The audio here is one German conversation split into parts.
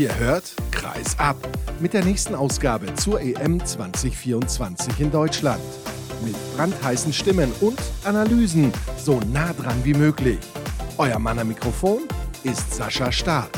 Ihr hört Kreis ab mit der nächsten Ausgabe zur EM 2024 in Deutschland. Mit brandheißen Stimmen und Analysen so nah dran wie möglich. Euer Mann am Mikrofon ist Sascha Staat.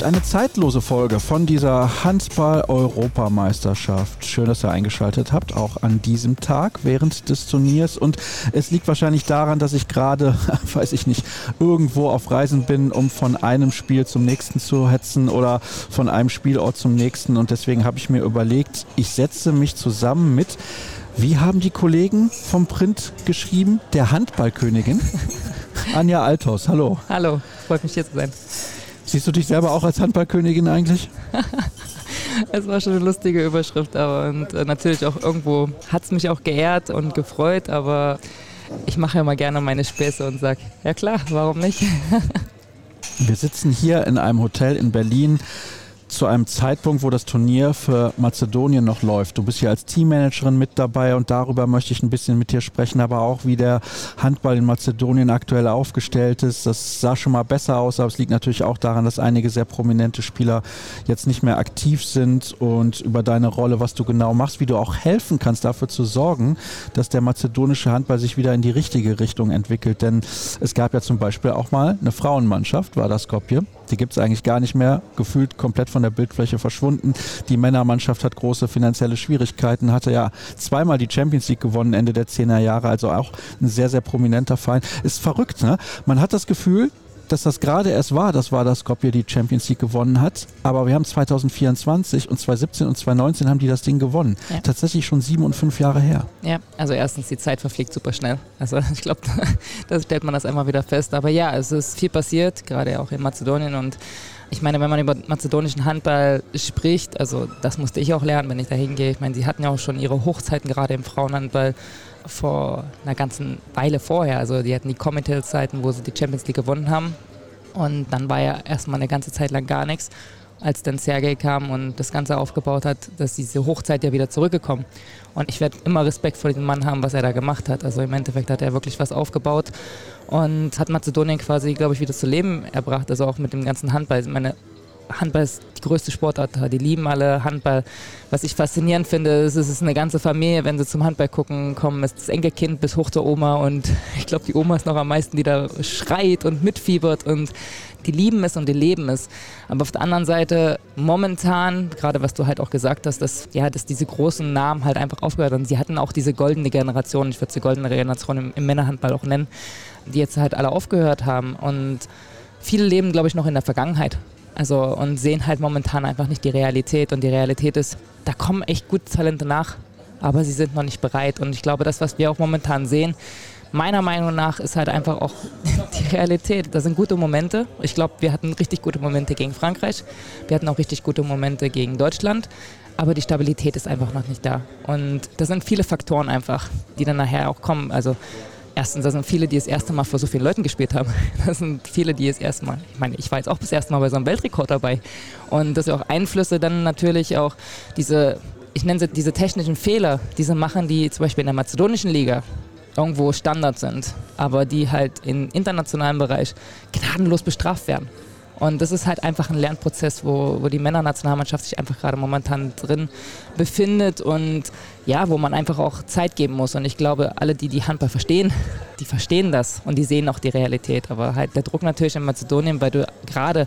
Gibt eine zeitlose Folge von dieser Handball-Europameisterschaft. Schön, dass ihr eingeschaltet habt, auch an diesem Tag während des Turniers. Und es liegt wahrscheinlich daran, dass ich gerade, weiß ich nicht, irgendwo auf Reisen bin, um von einem Spiel zum nächsten zu hetzen oder von einem Spielort zum nächsten. Und deswegen habe ich mir überlegt, ich setze mich zusammen mit wie haben die Kollegen vom Print geschrieben? Der Handballkönigin. Anja Althaus, hallo. Hallo, freut mich hier zu sein. Siehst du dich selber auch als Handballkönigin eigentlich? es war schon eine lustige Überschrift, aber und äh, natürlich auch irgendwo hat es mich auch geehrt und gefreut, aber ich mache ja mal gerne meine Späße und sage, ja klar, warum nicht? Wir sitzen hier in einem Hotel in Berlin zu einem Zeitpunkt, wo das Turnier für Mazedonien noch läuft. Du bist hier als Teammanagerin mit dabei und darüber möchte ich ein bisschen mit dir sprechen, aber auch wie der Handball in Mazedonien aktuell aufgestellt ist. Das sah schon mal besser aus, aber es liegt natürlich auch daran, dass einige sehr prominente Spieler jetzt nicht mehr aktiv sind und über deine Rolle, was du genau machst, wie du auch helfen kannst, dafür zu sorgen, dass der mazedonische Handball sich wieder in die richtige Richtung entwickelt. Denn es gab ja zum Beispiel auch mal eine Frauenmannschaft, war das Skopje. Die gibt es eigentlich gar nicht mehr, gefühlt komplett von der Bildfläche verschwunden. Die Männermannschaft hat große finanzielle Schwierigkeiten, hatte ja zweimal die Champions League gewonnen Ende der 10er Jahre, also auch ein sehr, sehr prominenter Verein. Ist verrückt, ne? Man hat das Gefühl, dass das gerade erst war, das war das Skopje die Champions League gewonnen hat. Aber wir haben 2024 und 2017 und 2019 haben die das Ding gewonnen. Ja. Tatsächlich schon sieben und fünf Jahre her. Ja, also erstens, die Zeit verfliegt super schnell. Also ich glaube, da stellt man das einmal wieder fest. Aber ja, es ist viel passiert, gerade auch in Mazedonien und ich meine, wenn man über mazedonischen Handball spricht, also das musste ich auch lernen, wenn ich da hingehe. Ich meine, sie hatten ja auch schon ihre Hochzeiten gerade im Frauenhandball vor einer ganzen Weile vorher. Also die hatten die Commonwealth-Zeiten, wo sie die Champions League gewonnen haben. Und dann war ja erstmal eine ganze Zeit lang gar nichts als dann Sergei kam und das Ganze aufgebaut hat, dass diese Hochzeit ja wieder zurückgekommen. Und ich werde immer Respekt vor diesem Mann haben, was er da gemacht hat. Also im Endeffekt hat er wirklich was aufgebaut und hat Mazedonien quasi, glaube ich, wieder zu Leben erbracht. Also auch mit dem ganzen Handball. Meine Handball ist die größte Sportart Die lieben alle Handball. Was ich faszinierend finde, ist, es ist eine ganze Familie, wenn sie zum Handball gucken, kommen, ist das Enkelkind bis hoch zur Oma und ich glaube, die Oma ist noch am meisten, die da schreit und mitfiebert und die lieben es und die leben es. Aber auf der anderen Seite, momentan, gerade was du halt auch gesagt hast, dass, ja, dass diese großen Namen halt einfach aufgehört haben. Sie hatten auch diese goldene Generation, ich würde sie goldene Generation im, im Männerhandball auch nennen, die jetzt halt alle aufgehört haben. Und viele leben, glaube ich, noch in der Vergangenheit. Also und sehen halt momentan einfach nicht die Realität. Und die Realität ist, da kommen echt gute Talente nach, aber sie sind noch nicht bereit. Und ich glaube, das, was wir auch momentan sehen, meiner Meinung nach ist halt einfach auch die Realität. Da sind gute Momente. Ich glaube, wir hatten richtig gute Momente gegen Frankreich. Wir hatten auch richtig gute Momente gegen Deutschland. Aber die Stabilität ist einfach noch nicht da. Und das sind viele Faktoren einfach, die dann nachher auch kommen. Also erstens, da sind viele, die das erste Mal vor so vielen Leuten gespielt haben. Das sind viele, die das erste Mal, ich meine, ich war jetzt auch das erste Mal bei so einem Weltrekord dabei. Und das sind auch Einflüsse dann natürlich auch diese, ich nenne sie diese technischen Fehler, diese machen, die zum Beispiel in der mazedonischen Liga irgendwo Standard sind, aber die halt im internationalen Bereich gnadenlos bestraft werden. Und das ist halt einfach ein Lernprozess, wo, wo die Männernationalmannschaft sich einfach gerade momentan drin befindet und ja, wo man einfach auch Zeit geben muss. Und ich glaube, alle, die die Handball verstehen, die verstehen das und die sehen auch die Realität. Aber halt der Druck natürlich in Mazedonien, weil du gerade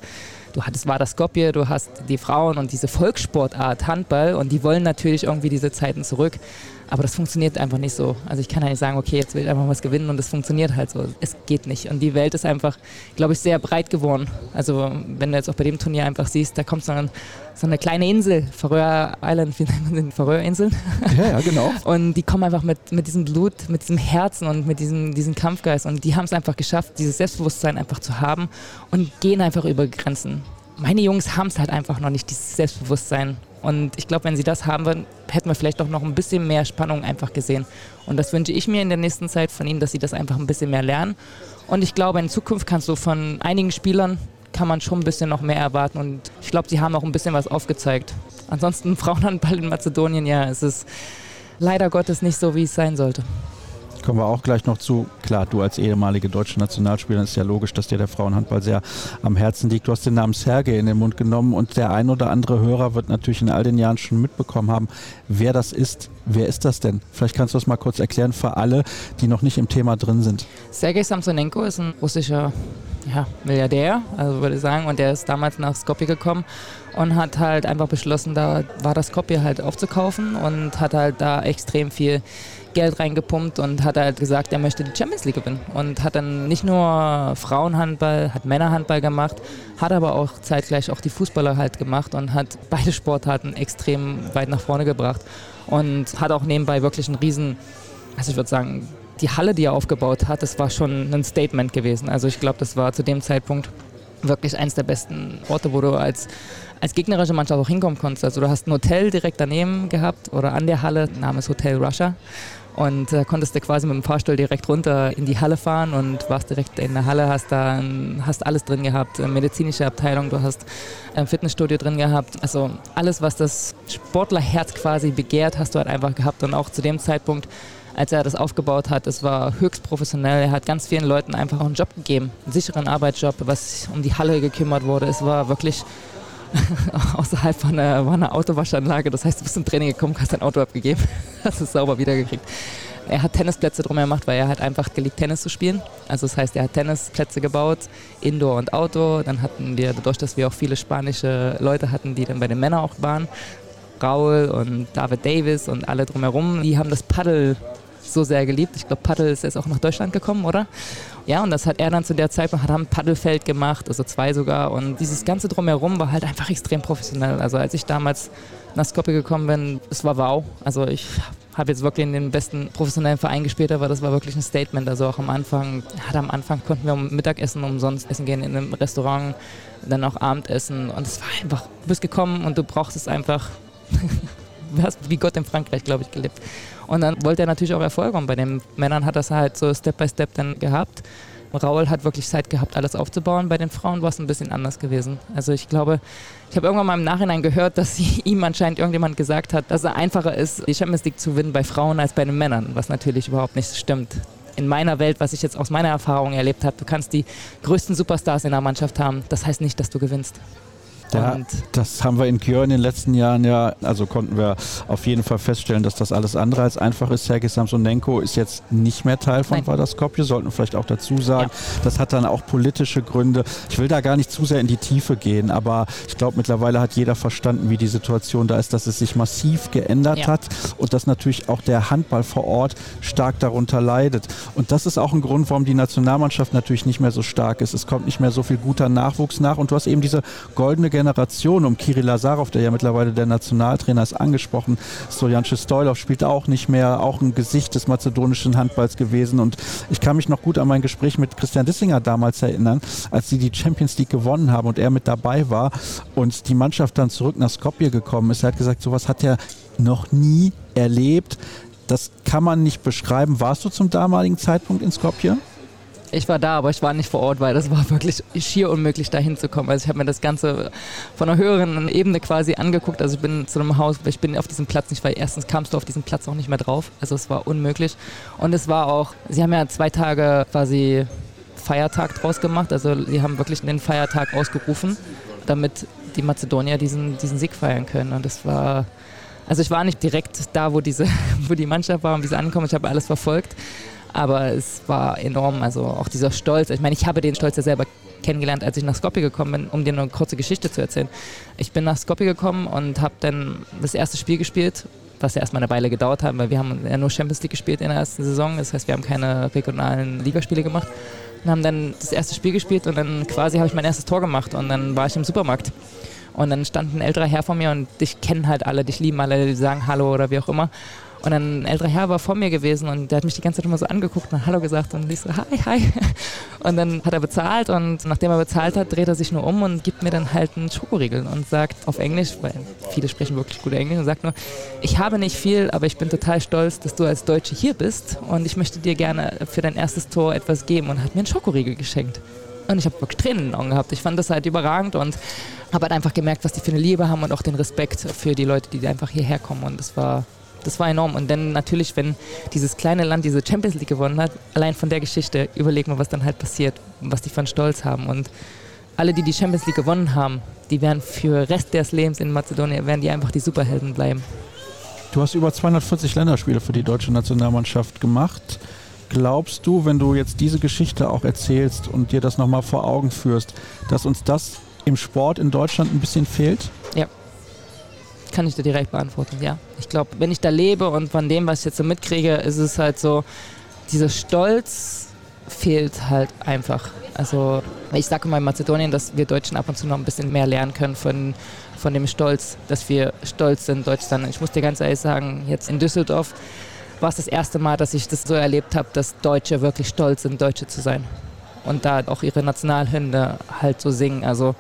du hattest das Skopje, du hast die Frauen und diese Volkssportart Handball und die wollen natürlich irgendwie diese Zeiten zurück. Aber das funktioniert einfach nicht so. Also ich kann ja nicht sagen, okay, jetzt will ich einfach was gewinnen und es funktioniert halt so. Es geht nicht. Und die Welt ist einfach, glaube ich, sehr breit geworden. Also wenn du jetzt auch bei dem Turnier einfach siehst, da kommt so, ein, so eine kleine Insel, Färöer Island, wie nennt man den Färöerinseln? Ja, ja, genau. Und die kommen einfach mit, mit diesem Blut, mit diesem Herzen und mit diesem, diesem Kampfgeist. Und die haben es einfach geschafft, dieses Selbstbewusstsein einfach zu haben und gehen einfach über Grenzen. Meine Jungs haben es halt einfach noch nicht, dieses Selbstbewusstsein. Und ich glaube, wenn sie das haben würden, hätten wir vielleicht auch noch ein bisschen mehr Spannung einfach gesehen. Und das wünsche ich mir in der nächsten Zeit von ihnen, dass sie das einfach ein bisschen mehr lernen. Und ich glaube, in Zukunft kannst du von einigen Spielern kann man schon ein bisschen noch mehr erwarten. Und ich glaube, sie haben auch ein bisschen was aufgezeigt. Ansonsten Frauenhandball in Mazedonien, ja, es ist leider Gottes nicht so, wie es sein sollte. Kommen wir auch gleich noch zu. Klar, du als ehemalige deutsche Nationalspielerin ist ja logisch, dass dir der Frauenhandball sehr am Herzen liegt. Du hast den Namen Sergei in den Mund genommen und der ein oder andere Hörer wird natürlich in all den Jahren schon mitbekommen haben, wer das ist. Wer ist das denn? Vielleicht kannst du das mal kurz erklären für alle, die noch nicht im Thema drin sind. Sergei Samsonenko ist ein russischer ja, Milliardär, also würde ich sagen, und der ist damals nach Skopje gekommen und hat halt einfach beschlossen, da war das Skopje halt aufzukaufen und hat halt da extrem viel Geld reingepumpt und hat halt gesagt, er möchte die Champions League gewinnen. Und hat dann nicht nur Frauenhandball, hat Männerhandball gemacht, hat aber auch zeitgleich auch die Fußballer halt gemacht und hat beide Sportarten extrem weit nach vorne gebracht. Und hat auch nebenbei wirklich einen riesen, also ich würde sagen, die Halle, die er aufgebaut hat, das war schon ein Statement gewesen. Also ich glaube, das war zu dem Zeitpunkt wirklich eines der besten Orte, wo du als, als gegnerische Mannschaft auch hinkommen konntest. Also du hast ein Hotel direkt daneben gehabt oder an der Halle, Name ist Hotel Russia. Und äh, konntest du quasi mit dem Fahrstuhl direkt runter in die Halle fahren und warst direkt in der Halle, hast da hast alles drin gehabt, medizinische Abteilung, du hast ein Fitnessstudio drin gehabt. Also alles, was das Sportlerherz quasi begehrt, hast du halt einfach gehabt. Und auch zu dem Zeitpunkt, als er das aufgebaut hat, es war höchst professionell. Er hat ganz vielen Leuten einfach einen Job gegeben, einen sicheren Arbeitsjob, was um die Halle gekümmert wurde. Es war wirklich außerhalb von einer, war Autowaschanlage. Das heißt, du bist zum Training gekommen, hast dein Auto abgegeben, hast es sauber wiedergekriegt. Er hat Tennisplätze drum gemacht, weil er hat einfach geliebt, Tennis zu spielen. Also das heißt, er hat Tennisplätze gebaut, Indoor und Outdoor. Dann hatten wir, dadurch, dass wir auch viele spanische Leute hatten, die dann bei den Männern auch waren, Raul und David Davis und alle drumherum, die haben das Paddel so sehr geliebt. Ich glaube, Paddel ist jetzt auch nach Deutschland gekommen, oder? Ja, und das hat er dann zu der Zeit, hat ein Paddelfeld gemacht, also zwei sogar. Und dieses ganze Drumherum war halt einfach extrem professionell. Also als ich damals nach Skopje gekommen bin, es war wow. Also ich habe jetzt wirklich in den besten professionellen Verein gespielt, aber das war wirklich ein Statement. Also auch am Anfang, ja, am Anfang konnten wir Mittagessen umsonst essen gehen in einem Restaurant, dann auch Abendessen. Und es war einfach, du bist gekommen und du brauchst es einfach. du hast wie Gott in Frankreich, glaube ich, gelebt. Und dann wollte er natürlich auch Erfolg und bei den Männern hat das halt so Step by Step dann gehabt. Raul hat wirklich Zeit gehabt, alles aufzubauen. Bei den Frauen war es ein bisschen anders gewesen. Also ich glaube, ich habe irgendwann mal im Nachhinein gehört, dass ihm anscheinend irgendjemand gesagt hat, dass es einfacher ist, die Champions League zu gewinnen bei Frauen als bei den Männern, was natürlich überhaupt nicht stimmt. In meiner Welt, was ich jetzt aus meiner Erfahrung erlebt habe, du kannst die größten Superstars in der Mannschaft haben. Das heißt nicht, dass du gewinnst. Ja, das haben wir in Kjör in den letzten Jahren ja, also konnten wir auf jeden Fall feststellen, dass das alles andere als einfach ist. Sergei Samsonenko ist jetzt nicht mehr Teil von Vadaskopje, sollten wir vielleicht auch dazu sagen. Ja. Das hat dann auch politische Gründe. Ich will da gar nicht zu sehr in die Tiefe gehen, aber ich glaube, mittlerweile hat jeder verstanden, wie die Situation da ist, dass es sich massiv geändert ja. hat und dass natürlich auch der Handball vor Ort stark darunter leidet. Und das ist auch ein Grund, warum die Nationalmannschaft natürlich nicht mehr so stark ist. Es kommt nicht mehr so viel guter Nachwuchs nach und du hast eben diese goldene Generation Generation um Kirill Lazarov, der ja mittlerweile der Nationaltrainer ist, angesprochen. Stojanče Stoilov spielt auch nicht mehr, auch ein Gesicht des mazedonischen Handballs gewesen. Und ich kann mich noch gut an mein Gespräch mit Christian Dissinger damals erinnern, als sie die Champions League gewonnen haben und er mit dabei war und die Mannschaft dann zurück nach Skopje gekommen ist. Er hat gesagt, sowas hat er noch nie erlebt. Das kann man nicht beschreiben. Warst du zum damaligen Zeitpunkt in Skopje? Ich war da, aber ich war nicht vor Ort, weil das war wirklich schier unmöglich, da hinzukommen. Also ich habe mir das Ganze von einer höheren Ebene quasi angeguckt. Also ich bin zu einem Haus, ich bin auf diesem Platz nicht, weil erstens kamst du auf diesen Platz auch nicht mehr drauf. Also es war unmöglich. Und es war auch, sie haben ja zwei Tage quasi Feiertag draus gemacht. Also sie haben wirklich den Feiertag ausgerufen, damit die Mazedonier diesen, diesen Sieg feiern können. Und das war also ich war nicht direkt da, wo, diese, wo die Mannschaft war und wie sie ankommen. Ich habe alles verfolgt. Aber es war enorm, also auch dieser Stolz. Ich meine, ich habe den Stolz ja selber kennengelernt, als ich nach Skopje gekommen bin, um dir eine kurze Geschichte zu erzählen. Ich bin nach Skopje gekommen und habe dann das erste Spiel gespielt, was ja erstmal eine Weile gedauert hat, weil wir haben ja nur Champions League gespielt in der ersten Saison. Das heißt, wir haben keine regionalen Ligaspiele gemacht. Und haben dann das erste Spiel gespielt und dann quasi habe ich mein erstes Tor gemacht und dann war ich im Supermarkt. Und dann stand ein älterer Herr vor mir und dich kennen halt alle, dich lieben alle, die sagen Hallo oder wie auch immer. Und ein älterer Herr war vor mir gewesen und der hat mich die ganze Zeit immer so angeguckt und Hallo gesagt und ich so, hi, hi. Und dann hat er bezahlt und nachdem er bezahlt hat, dreht er sich nur um und gibt mir dann halt einen Schokoriegel und sagt auf Englisch, weil viele sprechen wirklich gut Englisch, und sagt nur, ich habe nicht viel, aber ich bin total stolz, dass du als Deutsche hier bist und ich möchte dir gerne für dein erstes Tor etwas geben und hat mir einen Schokoriegel geschenkt. Und ich habe wirklich Tränen in den Augen gehabt. Ich fand das halt überragend und habe halt einfach gemerkt, was die für eine Liebe haben und auch den Respekt für die Leute, die einfach hierher kommen. Und das war Das war enorm. Und dann natürlich, wenn dieses kleine Land diese Champions League gewonnen hat, allein von der Geschichte, überleg mal, was dann halt passiert, was die von Stolz haben. Und alle, die die Champions League gewonnen haben, die werden für Rest des Lebens in Mazedonien, werden die einfach die Superhelden bleiben. Du hast über 240 Länderspiele für die deutsche Nationalmannschaft gemacht. Glaubst du, wenn du jetzt diese Geschichte auch erzählst und dir das nochmal vor Augen führst, dass uns das im Sport in Deutschland ein bisschen fehlt? Ja. Kann ich dir direkt beantworten, ja. Ich glaube, wenn ich da lebe und von dem, was ich jetzt so mitkriege, ist es halt so, dieser Stolz fehlt halt einfach. Also ich sage mal in Mazedonien, dass wir Deutschen ab und zu noch ein bisschen mehr lernen können von, von dem Stolz, dass wir stolz sind, Deutsch sein. Ich muss dir ganz ehrlich sagen, jetzt in Düsseldorf war es das erste Mal, dass ich das so erlebt habe, dass Deutsche wirklich stolz sind, Deutsche zu sein. Und da auch ihre Nationalhymne halt so singen. Also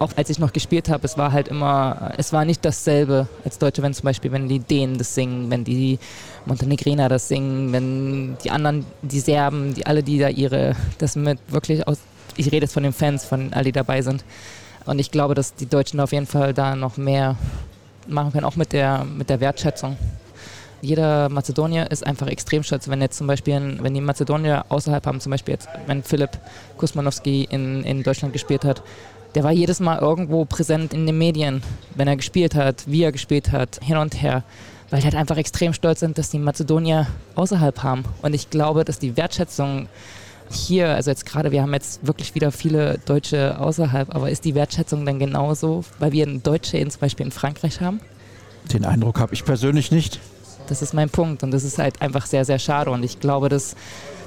auch als ich noch gespielt habe, es war halt immer, es war nicht dasselbe als Deutsche, wenn zum Beispiel, wenn die Dänen das singen, wenn die Montenegriner das singen, wenn die anderen, die Serben, die alle, die da ihre, das mit wirklich aus, ich rede jetzt von den Fans, von all die dabei sind. Und ich glaube, dass die Deutschen auf jeden Fall da noch mehr machen können, auch mit der, mit der Wertschätzung. Jeder Mazedonier ist einfach extrem stolz, wenn jetzt zum Beispiel, wenn die Mazedonier außerhalb haben, zum Beispiel jetzt, wenn Philipp Kusmanowski in, in Deutschland gespielt hat, der war jedes Mal irgendwo präsent in den Medien, wenn er gespielt hat, wie er gespielt hat, hin und her, weil die halt einfach extrem stolz sind, dass die Mazedonier außerhalb haben. Und ich glaube, dass die Wertschätzung hier, also jetzt gerade, wir haben jetzt wirklich wieder viele Deutsche außerhalb, aber ist die Wertschätzung dann genauso, weil wir Deutsche in, zum Beispiel in Frankreich haben? Den Eindruck habe ich persönlich nicht. Das ist mein Punkt und das ist halt einfach sehr, sehr schade und ich glaube, dass,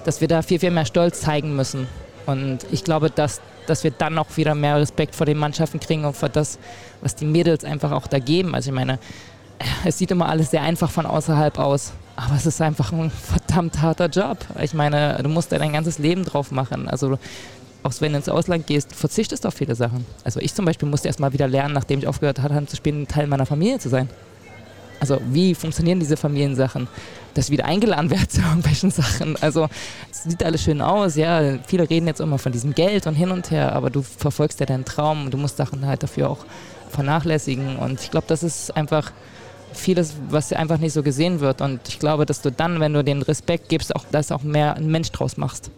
dass wir da viel, viel mehr Stolz zeigen müssen. Und ich glaube, dass, dass wir dann auch wieder mehr Respekt vor den Mannschaften kriegen und vor das, was die Mädels einfach auch da geben. Also ich meine, es sieht immer alles sehr einfach von außerhalb aus, aber es ist einfach ein verdammt harter Job. Ich meine, du musst da dein ganzes Leben drauf machen. Also auch wenn du ins Ausland gehst, verzichtest du auf viele Sachen. Also ich zum Beispiel musste erst mal wieder lernen, nachdem ich aufgehört hatte, zu spielen, Teil meiner Familie zu sein. Also wie funktionieren diese Familiensachen? Dass wieder eingeladen werde zu irgendwelchen Sachen. Also es sieht alles schön aus, ja. Viele reden jetzt immer von diesem Geld und hin und her, aber du verfolgst ja deinen Traum und du musst Sachen halt dafür auch vernachlässigen. Und ich glaube, das ist einfach vieles, was einfach nicht so gesehen wird. Und ich glaube, dass du dann, wenn du den Respekt gibst, auch das auch mehr ein Mensch draus machst.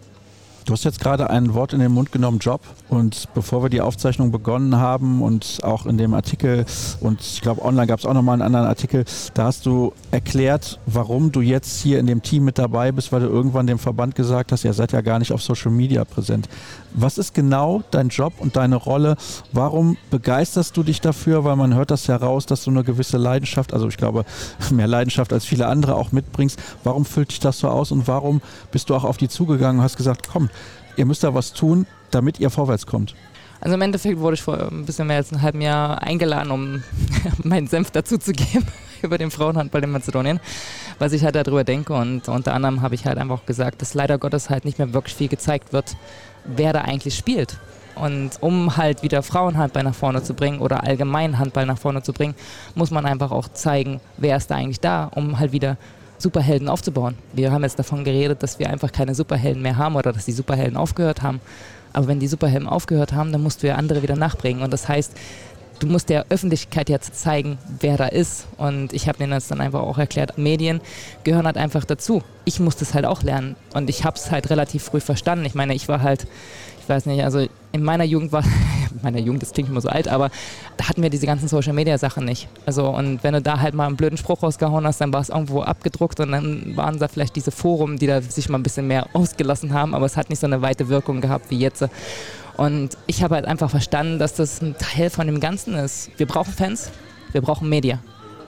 Du hast jetzt gerade ein Wort in den Mund genommen, Job. Und bevor wir die Aufzeichnung begonnen haben und auch in dem Artikel, und ich glaube, online gab es auch nochmal einen anderen Artikel, da hast du erklärt, warum du jetzt hier in dem Team mit dabei bist, weil du irgendwann dem Verband gesagt hast, ihr seid ja gar nicht auf Social Media präsent. Was ist genau dein Job und deine Rolle? Warum begeisterst du dich dafür? Weil man hört das heraus, dass du eine gewisse Leidenschaft, also ich glaube, mehr Leidenschaft als viele andere auch mitbringst. Warum füllt dich das so aus und warum bist du auch auf die zugegangen und hast gesagt, komm, ihr müsst da was tun, damit ihr vorwärts kommt? Also im Endeffekt wurde ich vor ein bisschen mehr als einem halben Jahr eingeladen, um meinen Senf dazuzugeben über den Frauenhandball in Mazedonien, was ich halt darüber denke. Und unter anderem habe ich halt einfach auch gesagt, dass leider Gottes halt nicht mehr wirklich viel gezeigt wird, wer da eigentlich spielt. Und um halt wieder Frauenhandball nach vorne zu bringen oder allgemein Handball nach vorne zu bringen, muss man einfach auch zeigen, wer ist da eigentlich da, um halt wieder Superhelden aufzubauen. Wir haben jetzt davon geredet, dass wir einfach keine Superhelden mehr haben oder dass die Superhelden aufgehört haben. Aber wenn die Superhelden aufgehört haben, dann musst du ja andere wieder nachbringen. Und das heißt, du musst der Öffentlichkeit jetzt zeigen, wer da ist. Und ich habe denen das dann einfach auch erklärt, Medien gehören halt einfach dazu. Ich musste es halt auch lernen. Und ich habe es halt relativ früh verstanden. Ich meine, ich war halt ich weiß nicht, also in meiner Jugend war, meiner Jugend, das klingt immer so alt, aber da hatten wir diese ganzen Social Media Sachen nicht. Also und wenn du da halt mal einen blöden Spruch rausgehauen hast, dann war es irgendwo abgedruckt und dann waren da vielleicht diese Foren, die da sich mal ein bisschen mehr ausgelassen haben, aber es hat nicht so eine weite Wirkung gehabt wie jetzt. Und ich habe halt einfach verstanden, dass das ein Teil von dem Ganzen ist. Wir brauchen Fans, wir brauchen Media.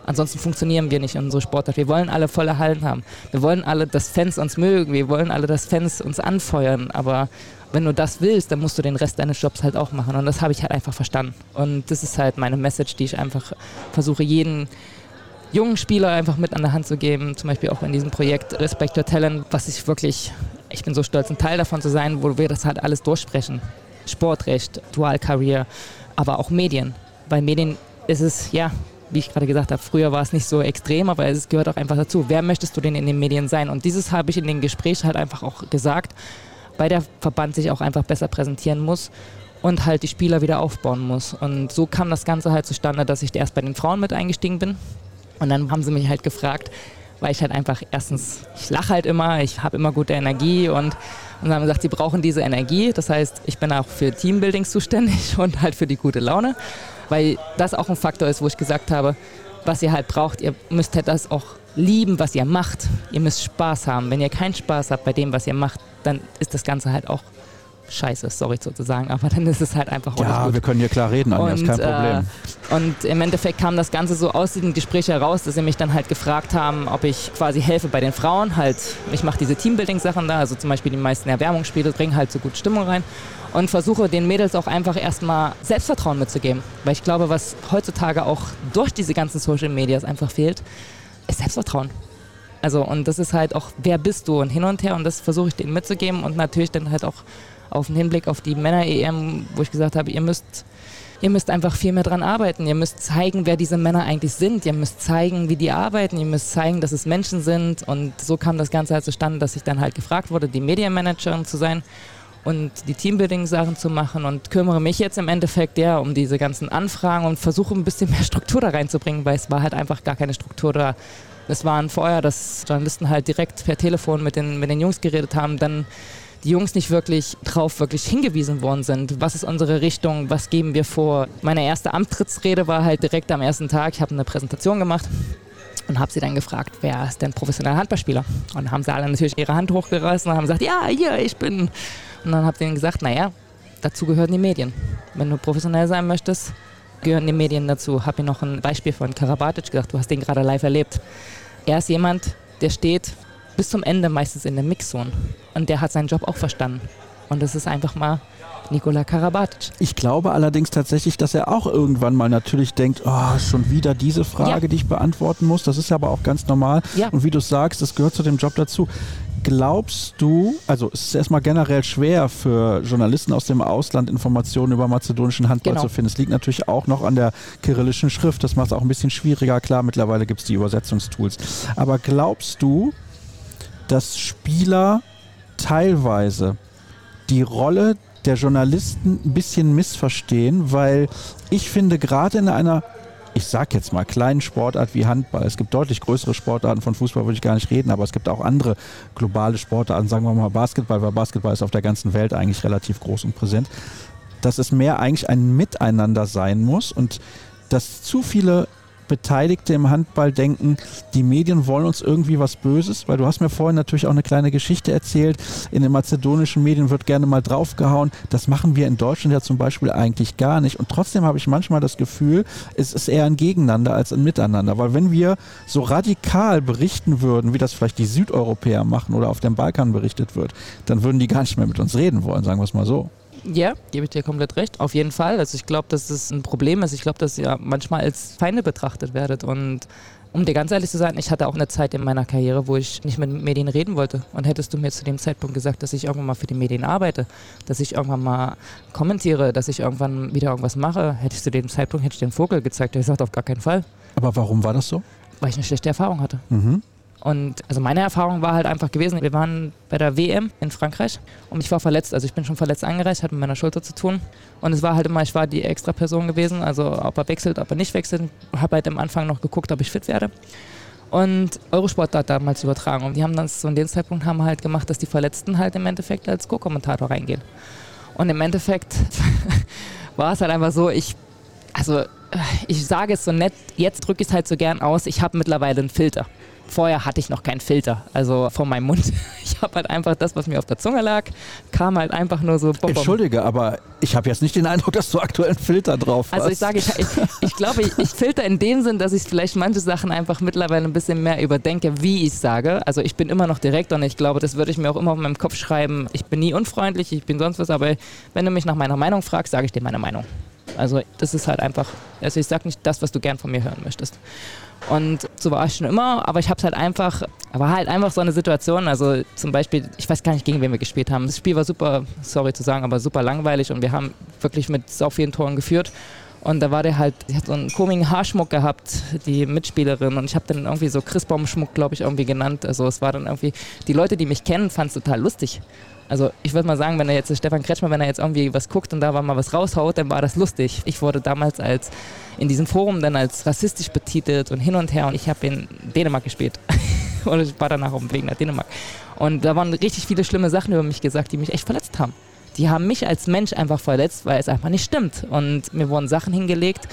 Ansonsten funktionieren wir nicht in unserer Sportart. Wir wollen alle volle Hallen haben. Wir wollen alle, dass Fans uns mögen. Wir wollen alle, dass Fans uns anfeuern. Aber wenn du das willst, dann musst du den Rest deines Jobs halt auch machen. Und das habe ich halt einfach verstanden. Und das ist halt meine Message, die ich einfach versuche, jeden jungen Spieler einfach mit an der Hand zu geben. Zum Beispiel auch in diesem Projekt Respect Your Talent, was ich wirklich, ich bin so stolz, ein Teil davon zu sein, wo wir das halt alles durchsprechen. Sportrecht, Dual Career, aber auch Medien. Bei Medien ist es, ja, wie ich gerade gesagt habe, früher war es nicht so extrem, aber es gehört auch einfach dazu. Wer möchtest du denn in den Medien sein? Und dieses habe ich in den Gesprächen halt einfach auch gesagt weil der Verband sich auch einfach besser präsentieren muss und halt die Spieler wieder aufbauen muss. Und so kam das Ganze halt zustande, dass ich erst bei den Frauen mit eingestiegen bin. Und dann haben sie mich halt gefragt, weil ich halt einfach erstens, ich lache halt immer, ich habe immer gute Energie und, und dann haben gesagt, sie brauchen diese Energie. Das heißt, ich bin auch für Teambuilding zuständig und halt für die gute Laune, weil das auch ein Faktor ist, wo ich gesagt habe, was ihr halt braucht, ihr müsst halt das auch lieben, was ihr macht. Ihr müsst Spaß haben. Wenn ihr keinen Spaß habt bei dem, was ihr macht, dann ist das Ganze halt auch scheiße, sorry sozusagen, aber dann ist es halt einfach Ja, wir können hier klar reden, Anja, ist kein Problem. Äh, und im Endeffekt kam das Ganze so aus diesem Gespräch heraus, dass sie mich dann halt gefragt haben, ob ich quasi helfe bei den Frauen. Halt, ich mache diese Teambuilding-Sachen da, also zum Beispiel die meisten Erwärmungsspiele, bringen halt so gut Stimmung rein und versuche den Mädels auch einfach erstmal Selbstvertrauen mitzugeben. Weil ich glaube, was heutzutage auch durch diese ganzen Social Medias einfach fehlt, ist Selbstvertrauen. Also, und das ist halt auch, wer bist du und hin und her und das versuche ich denen mitzugeben und natürlich dann halt auch auf den Hinblick auf die Männer-EM, wo ich gesagt habe, ihr müsst, ihr müsst einfach viel mehr dran arbeiten. Ihr müsst zeigen, wer diese Männer eigentlich sind. Ihr müsst zeigen, wie die arbeiten. Ihr müsst zeigen, dass es Menschen sind. Und so kam das Ganze halt zustande, dass ich dann halt gefragt wurde, die Medienmanagerin zu sein und die Teambuilding-Sachen zu machen und kümmere mich jetzt im Endeffekt ja um diese ganzen Anfragen und versuche ein bisschen mehr Struktur da reinzubringen, weil es war halt einfach gar keine Struktur da. Es waren vorher, dass Journalisten halt direkt per Telefon mit den, mit den Jungs geredet haben, dann die Jungs nicht wirklich drauf wirklich hingewiesen worden sind. Was ist unsere Richtung? Was geben wir vor? Meine erste Amtrittsrede war halt direkt am ersten Tag. Ich habe eine Präsentation gemacht und habe sie dann gefragt, wer ist denn professioneller Handballspieler? Und haben sie alle natürlich ihre Hand hochgerissen und haben gesagt, ja, hier, ich bin. Und dann habe ich ihnen gesagt, naja, dazu gehören die Medien. Wenn du professionell sein möchtest, gehören die Medien dazu. Habe mir noch ein Beispiel von Karabatic gesagt, du hast den gerade live erlebt. Er ist jemand, der steht bis zum Ende meistens in der Mixzone. Und der hat seinen Job auch verstanden. Und das ist einfach mal Nikola Karabatic. Ich glaube allerdings tatsächlich, dass er auch irgendwann mal natürlich denkt, oh, schon wieder diese Frage, ja. die ich beantworten muss. Das ist aber auch ganz normal. Ja. Und wie du sagst, das gehört zu dem Job dazu. Glaubst du, also es ist erstmal generell schwer für Journalisten aus dem Ausland Informationen über mazedonischen Handball genau. zu finden. Es liegt natürlich auch noch an der kyrillischen Schrift. Das macht es auch ein bisschen schwieriger. Klar, mittlerweile gibt es die Übersetzungstools. Aber glaubst du, dass Spieler teilweise die Rolle der Journalisten ein bisschen missverstehen, weil ich finde, gerade in einer, ich sag jetzt mal, kleinen Sportart wie Handball, es gibt deutlich größere Sportarten, von Fußball würde ich gar nicht reden, aber es gibt auch andere globale Sportarten, sagen wir mal Basketball, weil Basketball ist auf der ganzen Welt eigentlich relativ groß und präsent, dass es mehr eigentlich ein Miteinander sein muss und dass zu viele Beteiligte im Handball denken, die Medien wollen uns irgendwie was Böses, weil du hast mir vorhin natürlich auch eine kleine Geschichte erzählt. In den mazedonischen Medien wird gerne mal draufgehauen. Das machen wir in Deutschland ja zum Beispiel eigentlich gar nicht. Und trotzdem habe ich manchmal das Gefühl, es ist eher ein Gegeneinander als ein Miteinander. Weil wenn wir so radikal berichten würden, wie das vielleicht die Südeuropäer machen oder auf dem Balkan berichtet wird, dann würden die gar nicht mehr mit uns reden wollen, sagen wir es mal so. Ja, gebe ich dir komplett recht. Auf jeden Fall. Also ich glaube, dass es ein Problem ist. Ich glaube, dass ihr manchmal als Feinde betrachtet werdet. Und um dir ganz ehrlich zu sein, ich hatte auch eine Zeit in meiner Karriere, wo ich nicht mit Medien reden wollte. Und hättest du mir zu dem Zeitpunkt gesagt, dass ich irgendwann mal für die Medien arbeite, dass ich irgendwann mal kommentiere, dass ich irgendwann wieder irgendwas mache, hätte ich zu dem Zeitpunkt hätte ich den Vogel gezeigt. Der gesagt, auf gar keinen Fall. Aber warum war das so? Weil ich eine schlechte Erfahrung hatte. Mhm. Und also meine Erfahrung war halt einfach gewesen, wir waren bei der WM in Frankreich und ich war verletzt, also ich bin schon verletzt angereist, hat mit meiner Schulter zu tun. Und es war halt immer, ich war die extra Person gewesen, also ob er wechselt, ob er nicht wechselt. Habe halt am Anfang noch geguckt, ob ich fit werde. Und Eurosport hat damals übertragen. Und die haben dann zu dem Zeitpunkt haben halt gemacht, dass die Verletzten halt im Endeffekt als Co-Kommentator reingehen. Und im Endeffekt war es halt einfach so, ich, also ich sage es so nett, jetzt drücke ich es halt so gern aus, ich habe mittlerweile einen Filter. Vorher hatte ich noch keinen Filter, also vor meinem Mund. Ich habe halt einfach das, was mir auf der Zunge lag, kam halt einfach nur so. Bom, Entschuldige, aber ich habe jetzt nicht den Eindruck, dass du aktuell einen Filter drauf hast. Also ich sage, ich, ich, ich glaube, ich, ich, filter in dem Sinn, dass ich vielleicht manche Sachen einfach mittlerweile ein bisschen mehr überdenke, wie ich sage. Also ich bin immer noch direkt und ich glaube, das würde ich mir auch immer auf meinem Kopf schreiben. Ich bin nie unfreundlich, ich bin sonst was, aber wenn du mich nach meiner Meinung fragst, sage ich dir meine Meinung. Also das ist halt einfach, also ich sage nicht das, was du gern von mir hören möchtest. Und so war ich schon immer, aber ich habe es halt einfach, war halt einfach so eine Situation, also zum Beispiel, ich weiß gar nicht, gegen wen wir gespielt haben. Das Spiel war super, sorry zu sagen, aber super langweilig und wir haben wirklich mit so vielen Toren geführt. Und da war der halt, die hat so einen komischen Haarschmuck gehabt, die Mitspielerin. Und ich habe dann irgendwie so Christbaumschmuck, glaube ich, irgendwie genannt. Also es war dann irgendwie, die Leute, die mich kennen, fanden es total lustig. Also ich würde mal sagen, wenn er jetzt, Stefan Kretschmer, wenn er jetzt irgendwie was guckt und da mal was raushaut, dann war das lustig. Ich wurde damals als in diesem Forum dann als rassistisch betitelt und hin und her und ich habe in Dänemark gespielt. und ich war danach auf dem Weg nach Dänemark. Und da waren richtig viele schlimme Sachen über mich gesagt, die mich echt verletzt haben. Die haben mich als Mensch einfach verletzt, weil es einfach nicht stimmt. Und mir wurden Sachen hingelegt,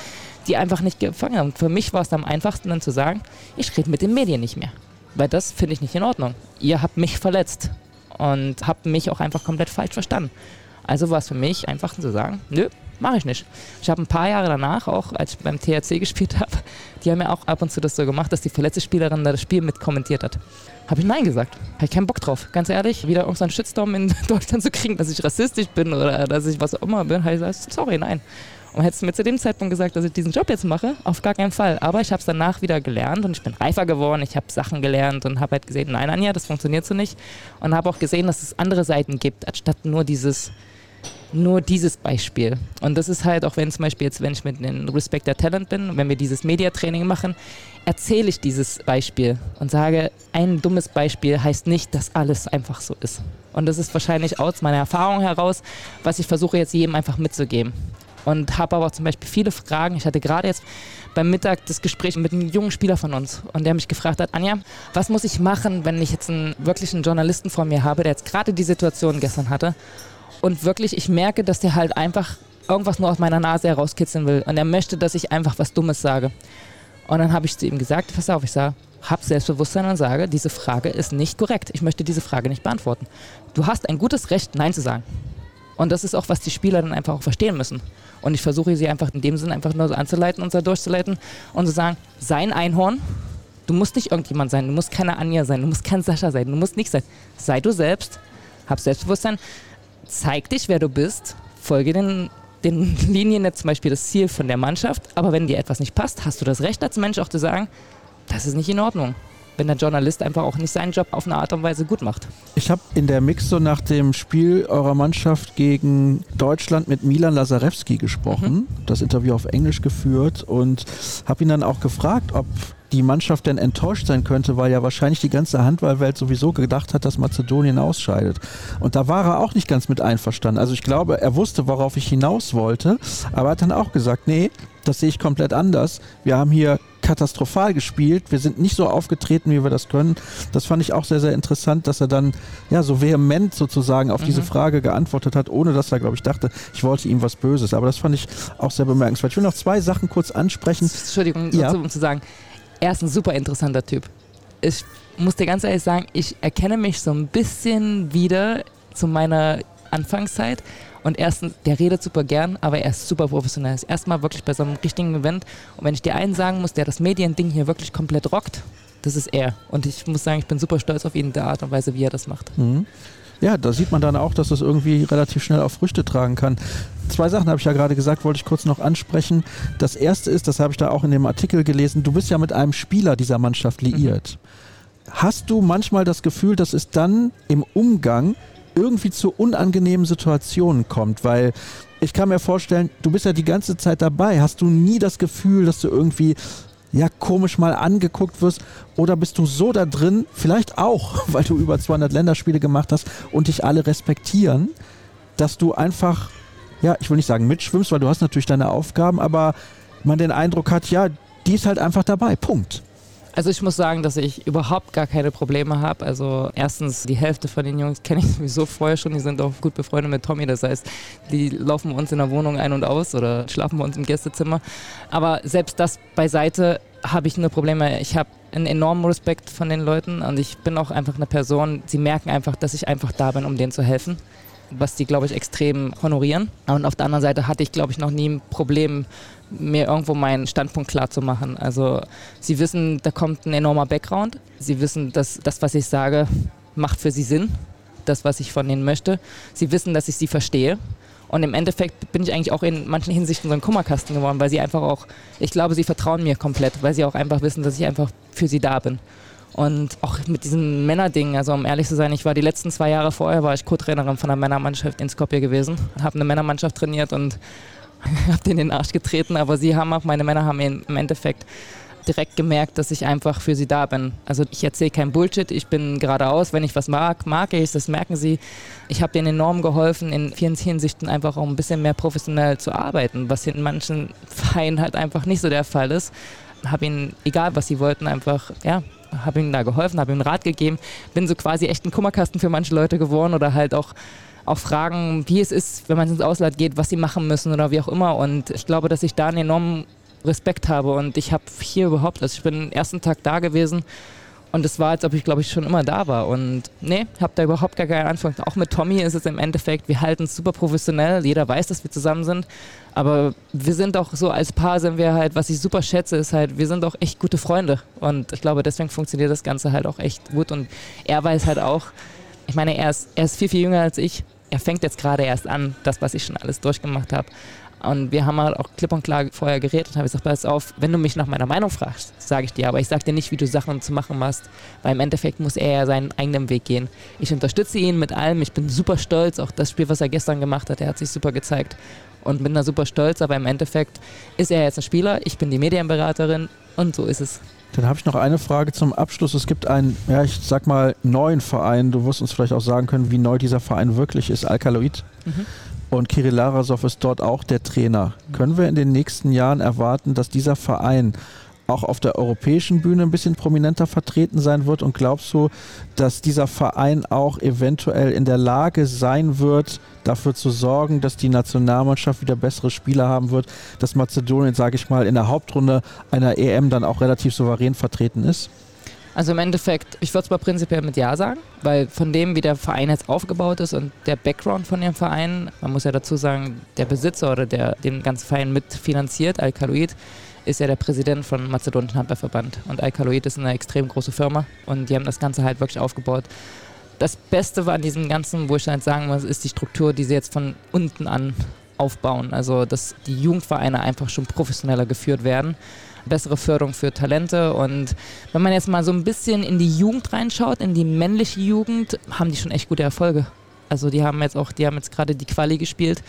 die einfach nicht gefangen haben. Für mich war es am einfachsten dann zu sagen, ich rede mit den Medien nicht mehr. Weil das finde ich nicht in Ordnung. Ihr habt mich verletzt und habt mich auch einfach komplett falsch verstanden. Also war es für mich einfach zu sagen, nö, mache ich nicht. Ich habe ein paar Jahre danach auch, als ich beim THC gespielt habe, die haben ja auch ab und zu das so gemacht, dass die verletzte Spielerin da das Spiel mit kommentiert hat. Habe ich Nein gesagt. Habe ich keinen Bock drauf. Ganz ehrlich, wieder irgendeinen Shitstorm in Deutschland zu kriegen, dass ich rassistisch bin oder dass ich was auch immer bin, habe ich gesagt, sorry, nein. Und hättest du mir zu dem Zeitpunkt gesagt, dass ich diesen Job jetzt mache, auf gar keinen Fall. Aber ich habe es danach wieder gelernt und ich bin reifer geworden. Ich habe Sachen gelernt und habe halt gesehen, nein, Anja, das funktioniert so nicht. Und habe auch gesehen, dass es andere Seiten gibt, anstatt nur dieses, nur dieses Beispiel. Und das ist halt auch, wenn zum Beispiel jetzt, wenn ich mit dem Respect der Talent bin, wenn wir dieses Mediatraining machen, erzähle ich dieses Beispiel und sage, ein dummes Beispiel heißt nicht, dass alles einfach so ist. Und das ist wahrscheinlich aus meiner Erfahrung heraus, was ich versuche jetzt jedem einfach mitzugeben. Und habe aber zum Beispiel viele Fragen. Ich hatte gerade jetzt beim Mittag das Gespräch mit einem jungen Spieler von uns und der mich gefragt hat, Anja, was muss ich machen, wenn ich jetzt einen wirklichen Journalisten vor mir habe, der jetzt gerade die Situation gestern hatte und wirklich ich merke, dass der halt einfach irgendwas nur aus meiner Nase herauskitzeln will und er möchte, dass ich einfach was Dummes sage. Und dann habe ich zu ihm gesagt, pass auf, ich sage, hab Selbstbewusstsein und sage, diese Frage ist nicht korrekt. Ich möchte diese Frage nicht beantworten. Du hast ein gutes Recht, Nein zu sagen. Und das ist auch, was die Spieler dann einfach auch verstehen müssen. Und ich versuche sie einfach in dem Sinn einfach nur so anzuleiten und so durchzuleiten und zu sagen, sei ein Einhorn, du musst nicht irgendjemand sein, du musst keine Anja sein, du musst kein Sascha sein, du musst nicht sein. Sei du selbst, hab Selbstbewusstsein, zeig dich, wer du bist, folge den den Linien jetzt zum Beispiel das Ziel von der Mannschaft, aber wenn dir etwas nicht passt, hast du das Recht als Mensch auch zu sagen, das ist nicht in Ordnung. Wenn der Journalist einfach auch nicht seinen Job auf eine Art und Weise gut macht. Ich habe in der Mix so nach dem Spiel eurer Mannschaft gegen Deutschland mit Milan Lazarewski gesprochen, mhm. das Interview auf Englisch geführt und habe ihn dann auch gefragt, ob die Mannschaft denn enttäuscht sein könnte, weil ja wahrscheinlich die ganze Handballwelt sowieso gedacht hat, dass Mazedonien ausscheidet. Und da war er auch nicht ganz mit einverstanden. Also ich glaube, er wusste, worauf ich hinaus wollte, aber hat dann auch gesagt, nee, das sehe ich komplett anders. Wir haben hier katastrophal gespielt. Wir sind nicht so aufgetreten, wie wir das können. Das fand ich auch sehr, sehr interessant, dass er dann ja so vehement sozusagen auf mhm. diese Frage geantwortet hat, ohne dass er, glaube ich, dachte, ich wollte ihm was Böses. Aber das fand ich auch sehr bemerkenswert. Ich will noch zwei Sachen kurz ansprechen. Entschuldigung, ja. um zu sagen, er ist ein super interessanter Typ. Ich muss dir ganz ehrlich sagen, ich erkenne mich so ein bisschen wieder zu meiner Anfangszeit. Und erstens, der redet super gern, aber er ist super professionell. Ist erstmal wirklich bei so einem richtigen Event. Und wenn ich dir einen sagen muss, der das Mediending hier wirklich komplett rockt, das ist er. Und ich muss sagen, ich bin super stolz auf ihn der Art und Weise, wie er das macht. Mhm. Ja, da sieht man dann auch, dass das irgendwie relativ schnell auf Früchte tragen kann. Zwei Sachen habe ich ja gerade gesagt, wollte ich kurz noch ansprechen. Das erste ist, das habe ich da auch in dem Artikel gelesen, du bist ja mit einem Spieler dieser Mannschaft liiert. Mhm. Hast du manchmal das Gefühl, dass es dann im Umgang irgendwie zu unangenehmen Situationen kommt? Weil ich kann mir vorstellen, du bist ja die ganze Zeit dabei. Hast du nie das Gefühl, dass du irgendwie ja komisch mal angeguckt wirst oder bist du so da drin, vielleicht auch, weil du über 200 Länderspiele gemacht hast und dich alle respektieren, dass du einfach, ja, ich will nicht sagen mitschwimmst, weil du hast natürlich deine Aufgaben, aber man den Eindruck hat, ja, die ist halt einfach dabei, Punkt. Also ich muss sagen, dass ich überhaupt gar keine Probleme habe. Also erstens, die Hälfte von den Jungs kenne ich sowieso vorher schon, die sind auch gut befreundet mit Tommy. Das heißt, die laufen uns in der Wohnung ein und aus oder schlafen bei uns im Gästezimmer. Aber selbst das beiseite habe ich nur Probleme. Ich habe einen enormen Respekt von den Leuten und ich bin auch einfach eine Person, sie merken einfach, dass ich einfach da bin, um denen zu helfen was die, glaube ich, extrem honorieren. Und auf der anderen Seite hatte ich, glaube ich, noch nie ein Problem mir irgendwo meinen Standpunkt klar zu machen. Also sie wissen, da kommt ein enormer Background. Sie wissen, dass das, was ich sage, macht für sie Sinn. Das, was ich von ihnen möchte. Sie wissen, dass ich sie verstehe. Und im Endeffekt bin ich eigentlich auch in manchen Hinsichten so ein Kummerkasten geworden, weil sie einfach auch, ich glaube, sie vertrauen mir komplett, weil sie auch einfach wissen, dass ich einfach für sie da bin. Und auch mit diesem Männerding, also um ehrlich zu sein, ich war die letzten zwei Jahre vorher, war ich Co-Trainerin von einer Männermannschaft in Skopje gewesen, habe eine Männermannschaft trainiert und habe den in den Arsch getreten, aber sie haben auch, meine Männer haben im Endeffekt direkt gemerkt, dass ich einfach für sie da bin. Also ich erzähle kein Bullshit, ich bin geradeaus, wenn ich was mag, mag ich das merken sie. Ich habe denen enorm geholfen, in vielen Hinsichten einfach auch ein bisschen mehr professionell zu arbeiten, was in manchen Vereinen halt einfach nicht so der Fall ist. Habe ihnen, egal was sie wollten, einfach, ja, habe ihnen da geholfen, habe ihnen Rat gegeben, bin so quasi echt ein Kummerkasten für manche Leute geworden oder halt auch auch fragen, wie es ist, wenn man ins Ausland geht, was sie machen müssen oder wie auch immer. Und ich glaube, dass ich da einen enormen Respekt habe. Und ich habe hier überhaupt, also ich bin den ersten Tag da gewesen und es war, als ob ich, glaube ich, schon immer da war. Und nee, habe da überhaupt gar keinen Anfang. Auch mit Tommy ist es im Endeffekt, wir halten es super professionell. Jeder weiß, dass wir zusammen sind. Aber wir sind auch so als Paar sind wir halt, was ich super schätze, ist halt, wir sind auch echt gute Freunde. Und ich glaube, deswegen funktioniert das Ganze halt auch echt gut. Und er weiß halt auch, ich meine, er ist, er ist viel, viel jünger als ich. Er fängt jetzt gerade erst an, das, was ich schon alles durchgemacht habe. Und wir haben halt auch klipp und klar vorher geredet und habe gesagt, pass auf, wenn du mich nach meiner Meinung fragst, sage ich dir, aber ich sage dir nicht, wie du Sachen zu machen machst, weil im Endeffekt muss er ja seinen eigenen Weg gehen. Ich unterstütze ihn mit allem, ich bin super stolz, auch das Spiel, was er gestern gemacht hat, er hat sich super gezeigt und bin da super stolz, aber im Endeffekt ist er jetzt ein Spieler, ich bin die Medienberaterin und so ist es. Dann habe ich noch eine Frage zum Abschluss. Es gibt einen, ja, ich sag mal, neuen Verein. Du wirst uns vielleicht auch sagen können, wie neu dieser Verein wirklich ist, Alkaloid. Mhm. Und Kirill Larasov ist dort auch der Trainer. Können wir in den nächsten Jahren erwarten, dass dieser Verein auch auf der europäischen Bühne ein bisschen prominenter vertreten sein wird? Und glaubst du, dass dieser Verein auch eventuell in der Lage sein wird, dafür zu sorgen, dass die Nationalmannschaft wieder bessere Spieler haben wird, dass Mazedonien, sage ich mal, in der Hauptrunde einer EM dann auch relativ souverän vertreten ist? Also im Endeffekt, ich würde es mal prinzipiell mit Ja sagen, weil von dem, wie der Verein jetzt aufgebaut ist und der Background von dem Verein, man muss ja dazu sagen, der Besitzer oder der den ganzen Verein mitfinanziert, Alkaloid, ist ja der Präsident von Mazedonischen Handballverband. Und Alkaloid ist eine extrem große Firma und die haben das Ganze halt wirklich aufgebaut. Das Beste war an diesem Ganzen, wo ich halt sagen muss, ist die Struktur, die sie jetzt von unten an aufbauen. Also, dass die Jugendvereine einfach schon professioneller geführt werden bessere Förderung für Talente. Und wenn man jetzt mal so ein bisschen in die Jugend reinschaut, in die männliche Jugend, haben die schon echt gute Erfolge. Also die haben jetzt auch, die haben jetzt gerade die Quali gespielt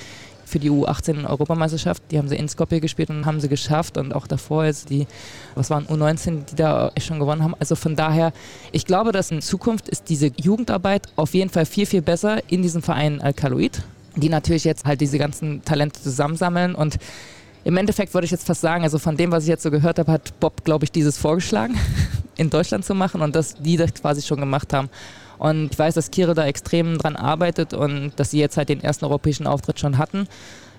für die U18 Europameisterschaft. Die haben sie in Skopje gespielt und haben sie geschafft. Und auch davor jetzt die, was waren U19, die da echt schon gewonnen haben. Also von daher, ich glaube, dass in Zukunft ist diese Jugendarbeit auf jeden Fall viel, viel besser in diesem Verein Alkaloid, die natürlich jetzt halt diese ganzen Talente zusammensammeln und im Endeffekt würde ich jetzt fast sagen, also von dem, was ich jetzt so gehört habe, hat Bob, glaube ich, dieses vorgeschlagen, in Deutschland zu machen und dass die das quasi schon gemacht haben. Und ich weiß, dass Kire da extrem dran arbeitet und dass sie jetzt halt den ersten europäischen Auftritt schon hatten.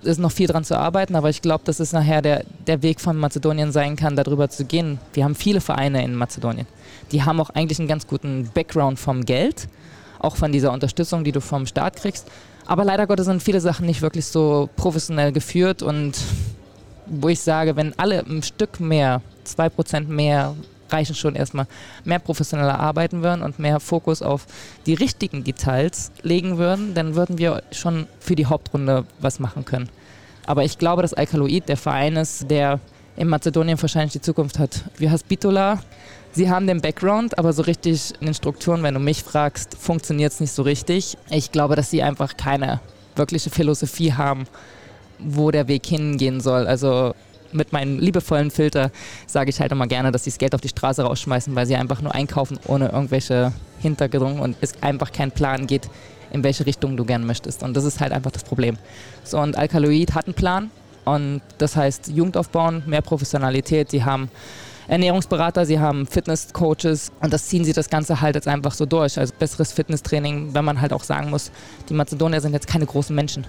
Es ist noch viel dran zu arbeiten, aber ich glaube, dass es nachher der, der Weg von Mazedonien sein kann, darüber zu gehen. Wir haben viele Vereine in Mazedonien. Die haben auch eigentlich einen ganz guten Background vom Geld, auch von dieser Unterstützung, die du vom Staat kriegst. Aber leider Gottes sind viele Sachen nicht wirklich so professionell geführt und wo ich sage, wenn alle ein Stück mehr, zwei Prozent mehr reichen schon erstmal, mehr professioneller arbeiten würden und mehr Fokus auf die richtigen Details legen würden, dann würden wir schon für die Hauptrunde was machen können. Aber ich glaube, dass Alkaloid der Verein ist, der in Mazedonien wahrscheinlich die Zukunft hat. Wie heißt Bitola? Sie haben den Background, aber so richtig in den Strukturen, wenn du mich fragst, funktioniert es nicht so richtig. Ich glaube, dass sie einfach keine wirkliche Philosophie haben, wo der Weg hingehen soll. Also mit meinem liebevollen Filter sage ich halt immer gerne, dass sie das Geld auf die Straße rausschmeißen, weil sie einfach nur einkaufen ohne irgendwelche Hintergründe und es einfach kein Plan geht, in welche Richtung du gern möchtest. Und das ist halt einfach das Problem. So, und Alkaloid hat einen Plan und das heißt Jugend aufbauen, mehr Professionalität. Sie haben Ernährungsberater, sie haben Fitnesscoaches und das ziehen sie das Ganze halt jetzt einfach so durch. Also besseres Fitnesstraining, wenn man halt auch sagen muss, die Mazedonier sind jetzt keine großen Menschen.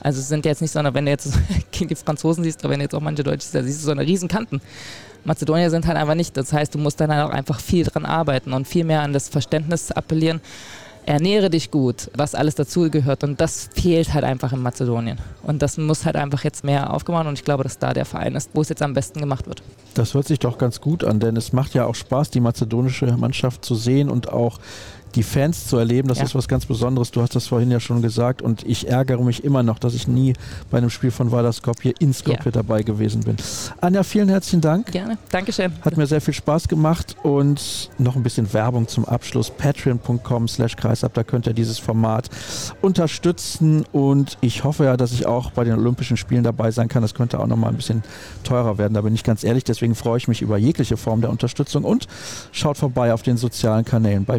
Also es sind jetzt nicht so, wenn du jetzt gegen die Franzosen siehst, oder wenn du jetzt auch manche Deutsche siehst, siehst du so eine riesen Kanten. Mazedonier sind halt einfach nicht. Das heißt, du musst dann halt auch einfach viel dran arbeiten und viel mehr an das Verständnis appellieren. Ernähre dich gut, was alles dazugehört. Und das fehlt halt einfach in Mazedonien. Und das muss halt einfach jetzt mehr aufgebaut und ich glaube, dass da der Verein ist, wo es jetzt am besten gemacht wird. Das hört sich doch ganz gut an, denn es macht ja auch Spaß, die mazedonische Mannschaft zu sehen und auch die Fans zu erleben, das ja. ist was ganz Besonderes. Du hast das vorhin ja schon gesagt und ich ärgere mich immer noch, dass ich nie bei einem Spiel von Vardar Skopje in Skopje ja. dabei gewesen bin. Anja, vielen herzlichen Dank. Gerne. Dankeschön. Hat mir sehr viel Spaß gemacht und noch ein bisschen Werbung zum Abschluss. Patreon.com slash Kreisab, da könnt ihr dieses Format unterstützen und ich hoffe ja, dass ich auch bei den Olympischen Spielen dabei sein kann. Das könnte auch noch mal ein bisschen teurer werden, da bin ich ganz ehrlich. Deswegen freue ich mich über jegliche Form der Unterstützung und schaut vorbei auf den sozialen Kanälen bei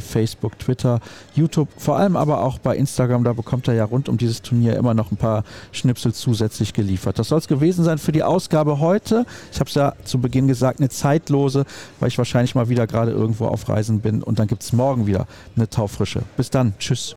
Twitter, YouTube, vor allem aber auch bei Instagram. Da bekommt er ja rund um dieses Turnier immer noch ein paar Schnipsel zusätzlich geliefert. Das soll es gewesen sein für die Ausgabe heute. Ich habe es ja zu Beginn gesagt, eine zeitlose, weil ich wahrscheinlich mal wieder gerade irgendwo auf Reisen bin. Und dann gibt es morgen wieder eine taufrische. Bis dann. Tschüss.